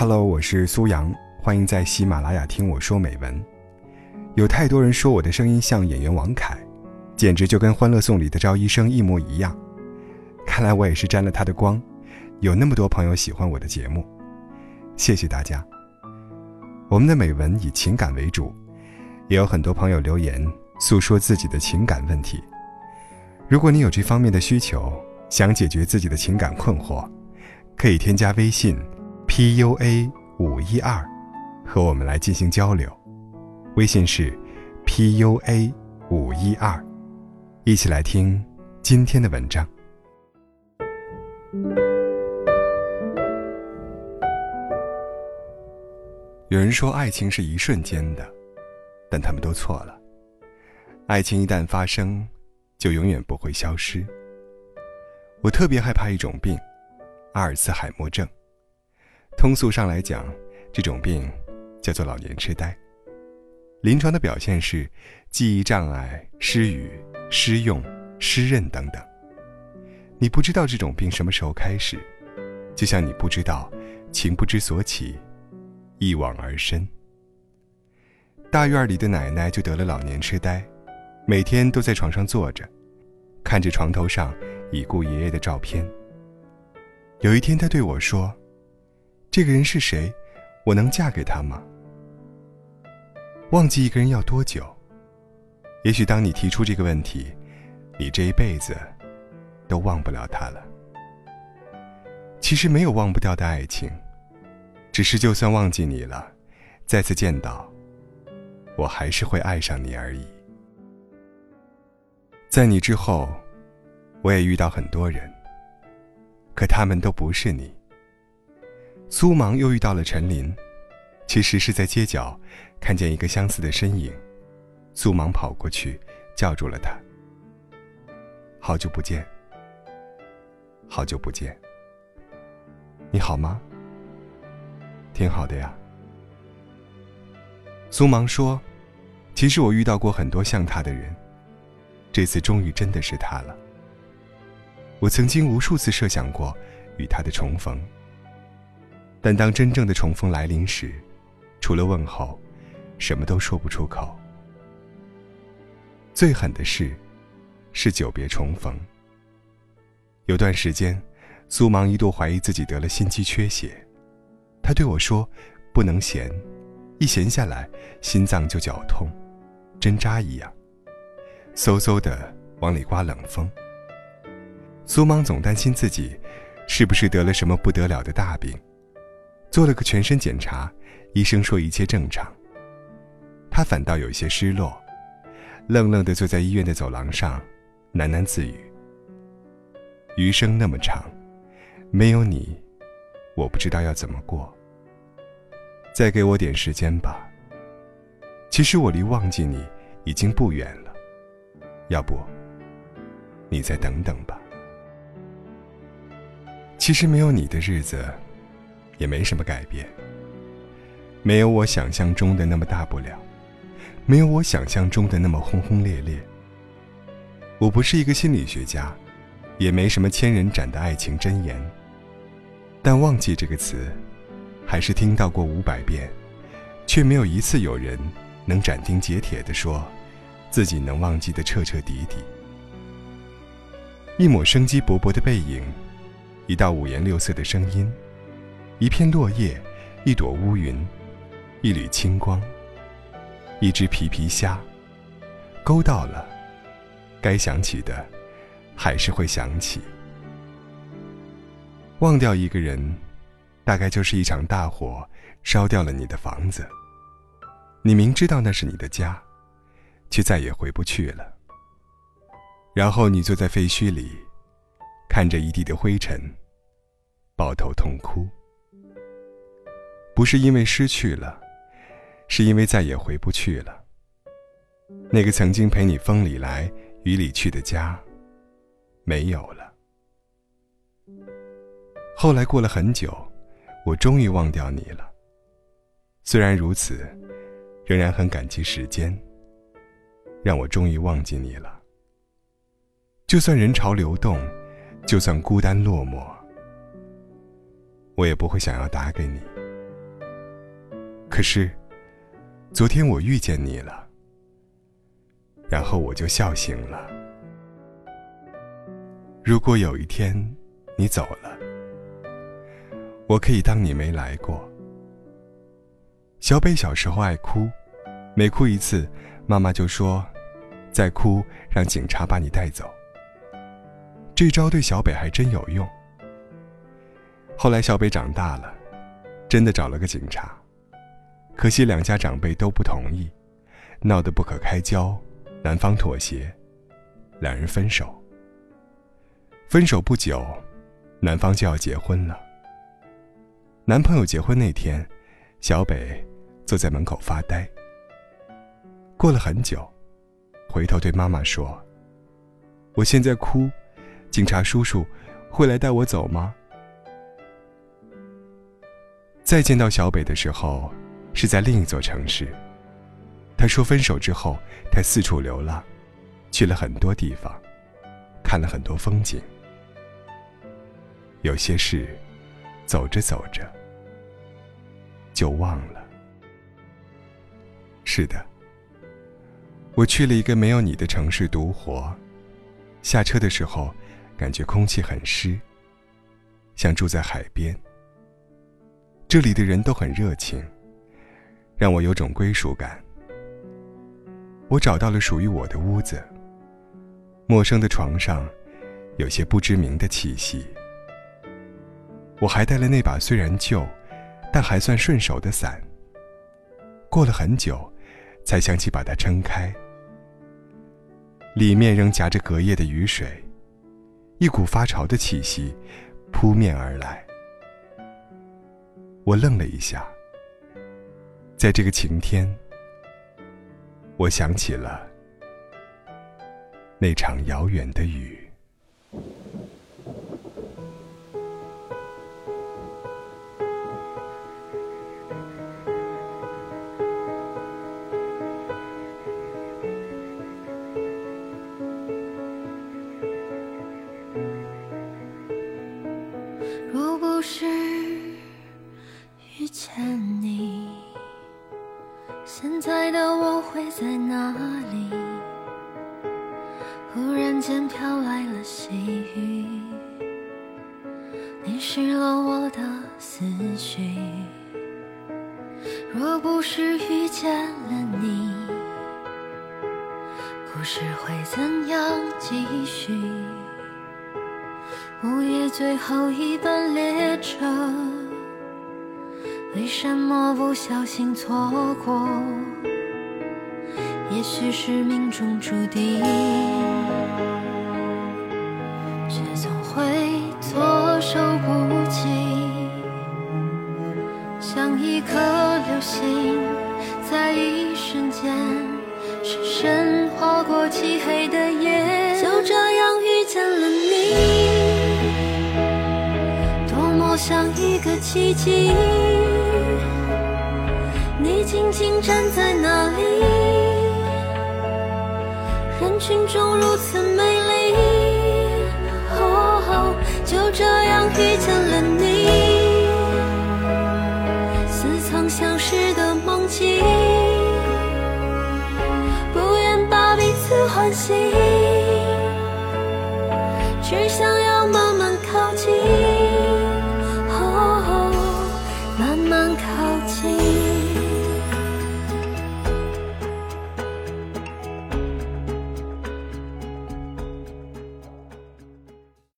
Hello，我是苏阳，欢迎在喜马拉雅听我说美文。有太多人说我的声音像演员王凯，简直就跟《欢乐颂》里的赵医生一模一样。看来我也是沾了他的光，有那么多朋友喜欢我的节目，谢谢大家。我们的美文以情感为主，也有很多朋友留言诉说自己的情感问题。如果你有这方面的需求，想解决自己的情感困惑，可以添加微信 p u a 五一二，和我们来进行交流。微信是 p u a 五一二，一起来听今天的文章。有人说爱情是一瞬间的，但他们都错了。爱情一旦发生，就永远不会消失。我特别害怕一种病，阿尔茨海默症。通俗上来讲，这种病叫做老年痴呆。临床的表现是记忆障碍、失语、失用、失认等等。你不知道这种病什么时候开始，就像你不知道情不知所起。一往而深。大院里的奶奶就得了老年痴呆，每天都在床上坐着，看着床头上已故爷爷的照片。有一天，她对我说：“这个人是谁？我能嫁给他吗？”忘记一个人要多久？也许当你提出这个问题，你这一辈子都忘不了他了。其实没有忘不掉的爱情。只是，就算忘记你了，再次见到，我还是会爱上你而已。在你之后，我也遇到很多人，可他们都不是你。苏芒又遇到了陈琳，其实是在街角看见一个相似的身影，苏芒跑过去叫住了他。好久不见，好久不见，你好吗？挺好的呀。苏芒说：“其实我遇到过很多像他的人，这次终于真的是他了。我曾经无数次设想过与他的重逢，但当真正的重逢来临时，除了问候，什么都说不出口。最狠的事，是久别重逢。有段时间，苏芒一度怀疑自己得了心肌缺血。”他对我说：“不能闲，一闲下来，心脏就绞痛，针扎一样，嗖嗖的往里刮冷风。”苏芒总担心自己是不是得了什么不得了的大病，做了个全身检查，医生说一切正常。他反倒有些失落，愣愣的坐在医院的走廊上，喃喃自语：“余生那么长，没有你。”我不知道要怎么过。再给我点时间吧。其实我离忘记你已经不远了，要不，你再等等吧。其实没有你的日子，也没什么改变。没有我想象中的那么大不了，没有我想象中的那么轰轰烈烈。我不是一个心理学家，也没什么千人斩的爱情箴言。但忘记这个词，还是听到过五百遍，却没有一次有人能斩钉截铁地说，自己能忘记的彻彻底底。一抹生机勃勃的背影，一道五颜六色的声音，一片落叶，一朵乌云，一缕清光，一只皮皮虾，勾到了，该想起的，还是会想起。忘掉一个人，大概就是一场大火烧掉了你的房子。你明知道那是你的家，却再也回不去了。然后你坐在废墟里，看着一地的灰尘，抱头痛哭。不是因为失去了，是因为再也回不去了。那个曾经陪你风里来雨里去的家，没有了。后来过了很久，我终于忘掉你了。虽然如此，仍然很感激时间，让我终于忘记你了。就算人潮流动，就算孤单落寞，我也不会想要打给你，可是，昨天我遇见你了，然后我就笑醒了。如果有一天你走了，我可以当你没来过。小北小时候爱哭，每哭一次，妈妈就说：“再哭，让警察把你带走。”这招对小北还真有用。后来小北长大了，真的找了个警察。可惜两家长辈都不同意，闹得不可开交，男方妥协，两人分手。分手不久，男方就要结婚了。男朋友结婚那天，小北坐在门口发呆。过了很久，回头对妈妈说：“我现在哭，警察叔叔会来带我走吗？”再见到小北的时候。是在另一座城市。他说分手之后，他四处流浪，去了很多地方，看了很多风景。有些事，走着走着就忘了。是的，我去了一个没有你的城市独活，下车的时候，感觉空气很湿，像住在海边。这里的人都很热情。让我有种归属感。我找到了属于我的屋子。陌生的床上，有些不知名的气息。我还带了那把虽然旧，但还算顺手的伞。过了很久，才想起把它撑开。里面仍夹着隔夜的雨水，一股发潮的气息扑面而来。我愣了一下。在这个晴天，我想起了那场遥远的雨。若不是遇见。现在的我会在哪里？忽然间飘来了细雨，淋湿了我的思绪。若不是遇见了你，故事会怎样继续？午夜最后一班列车。为什么不小心错过？也许是命中注定，却总会措手不及。像一颗流星，在一瞬间深深划过漆黑的夜，像一个奇迹。你静静站在那里，人群中如此美丽。哦，就这样遇见了你，似曾相识的梦境，不愿把彼此唤醒，只想。